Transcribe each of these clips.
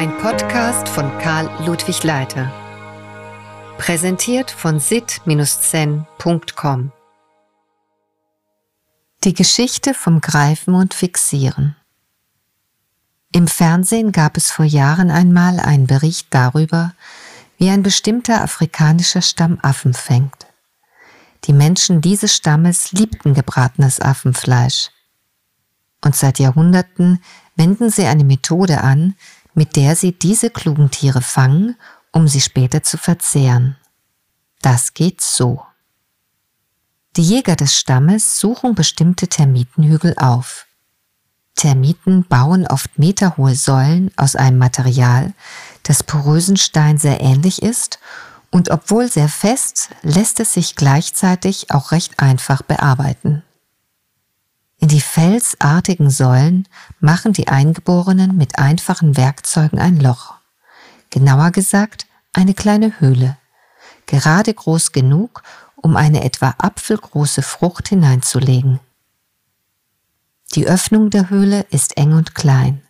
Ein Podcast von Karl Ludwig Leiter. Präsentiert von sit-zen.com. Die Geschichte vom Greifen und Fixieren. Im Fernsehen gab es vor Jahren einmal einen Bericht darüber, wie ein bestimmter afrikanischer Stamm Affen fängt. Die Menschen dieses Stammes liebten gebratenes Affenfleisch. Und seit Jahrhunderten wenden sie eine Methode an, mit der sie diese klugen Tiere fangen, um sie später zu verzehren. Das geht so. Die Jäger des Stammes suchen bestimmte Termitenhügel auf. Termiten bauen oft meterhohe Säulen aus einem Material, das porösen Stein sehr ähnlich ist und obwohl sehr fest, lässt es sich gleichzeitig auch recht einfach bearbeiten. In die felsartigen Säulen machen die Eingeborenen mit einfachen Werkzeugen ein Loch. Genauer gesagt, eine kleine Höhle. Gerade groß genug, um eine etwa apfelgroße Frucht hineinzulegen. Die Öffnung der Höhle ist eng und klein.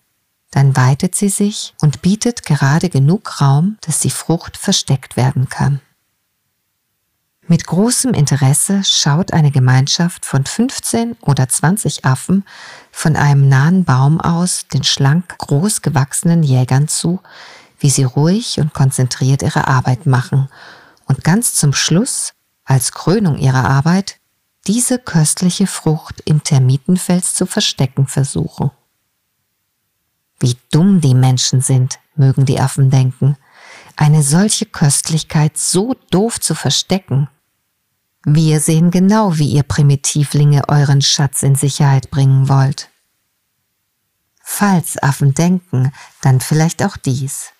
Dann weitet sie sich und bietet gerade genug Raum, dass die Frucht versteckt werden kann. Mit großem Interesse schaut eine Gemeinschaft von 15 oder 20 Affen von einem nahen Baum aus den schlank groß gewachsenen Jägern zu, wie sie ruhig und konzentriert ihre Arbeit machen und ganz zum Schluss, als Krönung ihrer Arbeit, diese köstliche Frucht im Termitenfels zu verstecken versuchen. Wie dumm die Menschen sind, mögen die Affen denken, eine solche Köstlichkeit so doof zu verstecken. Wir sehen genau, wie ihr Primitivlinge euren Schatz in Sicherheit bringen wollt. Falls Affen denken, dann vielleicht auch dies.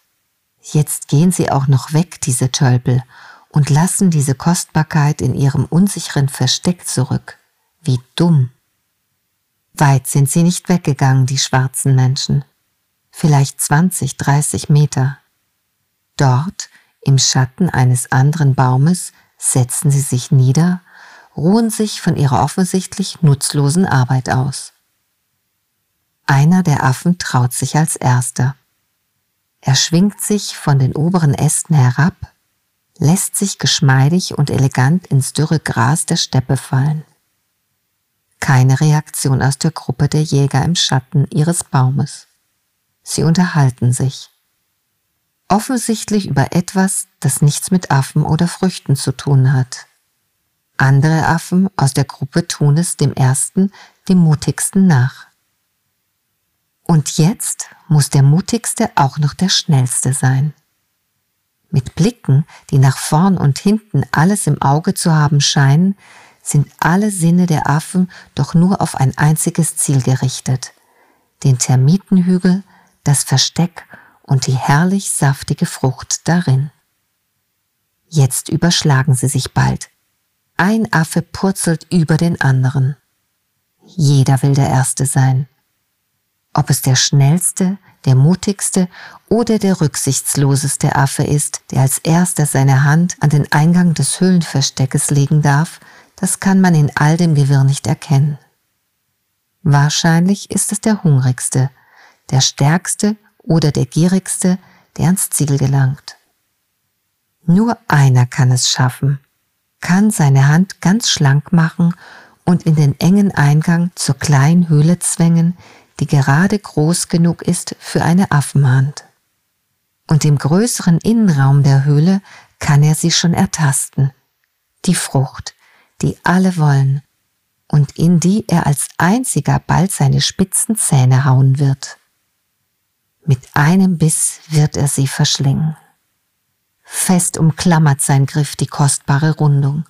Jetzt gehen sie auch noch weg, diese Tölpel, und lassen diese Kostbarkeit in ihrem unsicheren Versteck zurück. Wie dumm. Weit sind sie nicht weggegangen, die schwarzen Menschen. Vielleicht 20, 30 Meter. Dort, im Schatten eines anderen Baumes, setzen sie sich nieder, ruhen sich von ihrer offensichtlich nutzlosen Arbeit aus. Einer der Affen traut sich als erster. Er schwingt sich von den oberen Ästen herab, lässt sich geschmeidig und elegant ins dürre Gras der Steppe fallen. Keine Reaktion aus der Gruppe der Jäger im Schatten ihres Baumes. Sie unterhalten sich offensichtlich über etwas, das nichts mit Affen oder Früchten zu tun hat. Andere Affen aus der Gruppe tun es dem ersten, dem mutigsten nach. Und jetzt muss der mutigste auch noch der schnellste sein. Mit Blicken, die nach vorn und hinten alles im Auge zu haben scheinen, sind alle Sinne der Affen doch nur auf ein einziges Ziel gerichtet, den Termitenhügel, das Versteck und die herrlich saftige Frucht darin. Jetzt überschlagen sie sich bald. Ein Affe purzelt über den anderen. Jeder will der Erste sein. Ob es der schnellste, der mutigste oder der rücksichtsloseste Affe ist, der als erster seine Hand an den Eingang des Höhlenversteckes legen darf, das kann man in all dem Gewirr nicht erkennen. Wahrscheinlich ist es der hungrigste, der stärkste oder der gierigste, der ans Ziel gelangt. Nur einer kann es schaffen, kann seine Hand ganz schlank machen und in den engen Eingang zur kleinen Höhle zwängen, die gerade groß genug ist für eine Affenhand. Und im größeren Innenraum der Höhle kann er sie schon ertasten. Die Frucht, die alle wollen und in die er als einziger bald seine spitzen Zähne hauen wird. Mit einem Biss wird er sie verschlingen. Fest umklammert sein Griff die kostbare Rundung.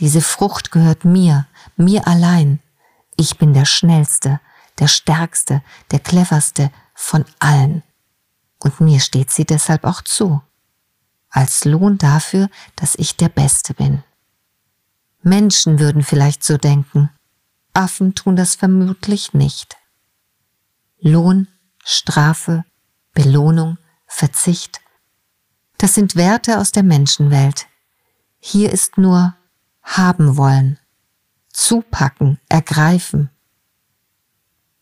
Diese Frucht gehört mir, mir allein. Ich bin der Schnellste, der Stärkste, der Cleverste von allen. Und mir steht sie deshalb auch zu. Als Lohn dafür, dass ich der Beste bin. Menschen würden vielleicht so denken. Affen tun das vermutlich nicht. Lohn Strafe, Belohnung, Verzicht. Das sind Werte aus der Menschenwelt. Hier ist nur haben wollen, zupacken, ergreifen.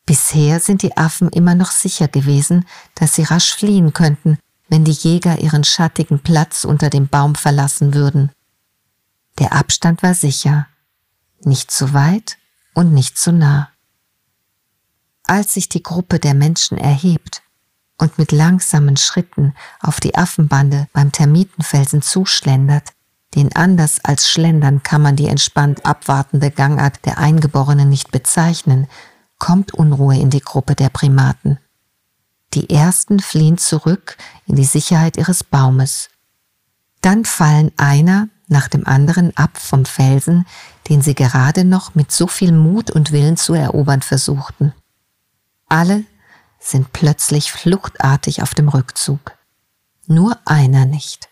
Bisher sind die Affen immer noch sicher gewesen, dass sie rasch fliehen könnten, wenn die Jäger ihren schattigen Platz unter dem Baum verlassen würden. Der Abstand war sicher, nicht zu weit und nicht zu nah. Als sich die Gruppe der Menschen erhebt und mit langsamen Schritten auf die Affenbande beim Termitenfelsen zuschlendert, den anders als Schlendern kann man die entspannt abwartende Gangart der Eingeborenen nicht bezeichnen, kommt Unruhe in die Gruppe der Primaten. Die ersten fliehen zurück in die Sicherheit ihres Baumes. Dann fallen einer nach dem anderen ab vom Felsen, den sie gerade noch mit so viel Mut und Willen zu erobern versuchten. Alle sind plötzlich fluchtartig auf dem Rückzug. Nur einer nicht.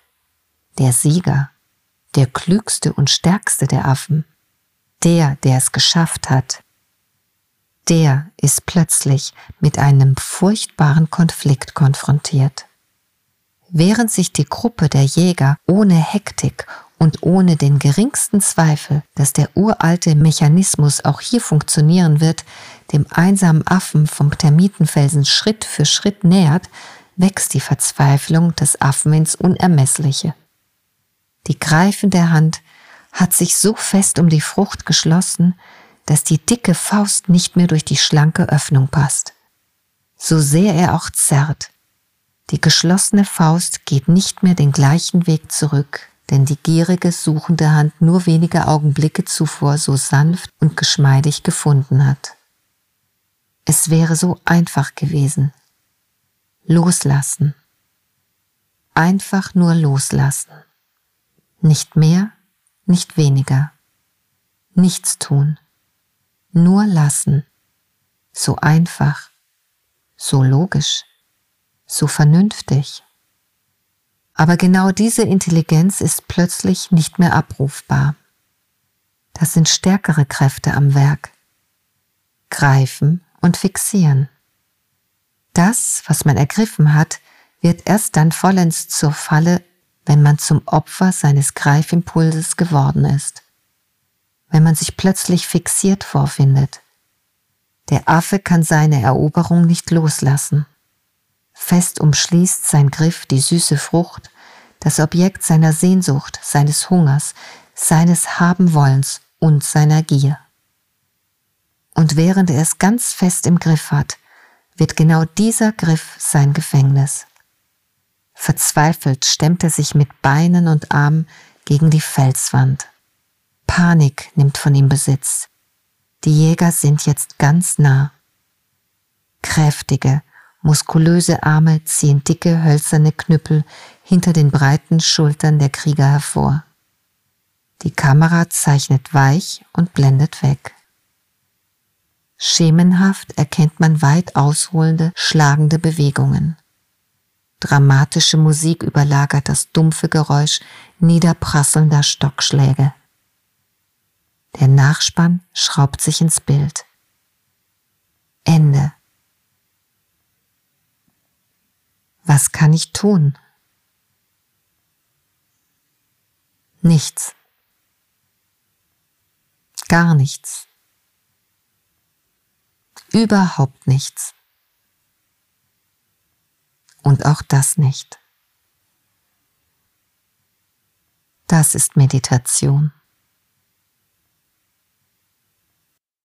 Der Sieger, der klügste und stärkste der Affen, der, der es geschafft hat, der ist plötzlich mit einem furchtbaren Konflikt konfrontiert. Während sich die Gruppe der Jäger ohne Hektik und ohne den geringsten Zweifel, dass der uralte Mechanismus auch hier funktionieren wird, dem einsamen Affen vom Termitenfelsen Schritt für Schritt nähert, wächst die Verzweiflung des Affen ins Unermessliche. Die greifende Hand hat sich so fest um die Frucht geschlossen, dass die dicke Faust nicht mehr durch die schlanke Öffnung passt. So sehr er auch zerrt, die geschlossene Faust geht nicht mehr den gleichen Weg zurück, denn die gierige, suchende Hand nur wenige Augenblicke zuvor so sanft und geschmeidig gefunden hat. Es wäre so einfach gewesen. Loslassen. Einfach nur loslassen. Nicht mehr, nicht weniger. Nichts tun. Nur lassen. So einfach, so logisch, so vernünftig. Aber genau diese Intelligenz ist plötzlich nicht mehr abrufbar. Das sind stärkere Kräfte am Werk. Greifen und fixieren. Das, was man ergriffen hat, wird erst dann vollends zur Falle, wenn man zum Opfer seines Greifimpulses geworden ist wenn man sich plötzlich fixiert vorfindet. Der Affe kann seine Eroberung nicht loslassen. Fest umschließt sein Griff die süße Frucht, das Objekt seiner Sehnsucht, seines Hungers, seines Habenwollens und seiner Gier. Und während er es ganz fest im Griff hat, wird genau dieser Griff sein Gefängnis. Verzweifelt stemmt er sich mit Beinen und Armen gegen die Felswand. Panik nimmt von ihm Besitz. Die Jäger sind jetzt ganz nah. Kräftige, muskulöse Arme ziehen dicke, hölzerne Knüppel hinter den breiten Schultern der Krieger hervor. Die Kamera zeichnet weich und blendet weg. Schemenhaft erkennt man weit ausholende, schlagende Bewegungen. Dramatische Musik überlagert das dumpfe Geräusch niederprasselnder Stockschläge. Der Nachspann schraubt sich ins Bild. Ende. Was kann ich tun? Nichts. Gar nichts. Überhaupt nichts. Und auch das nicht. Das ist Meditation.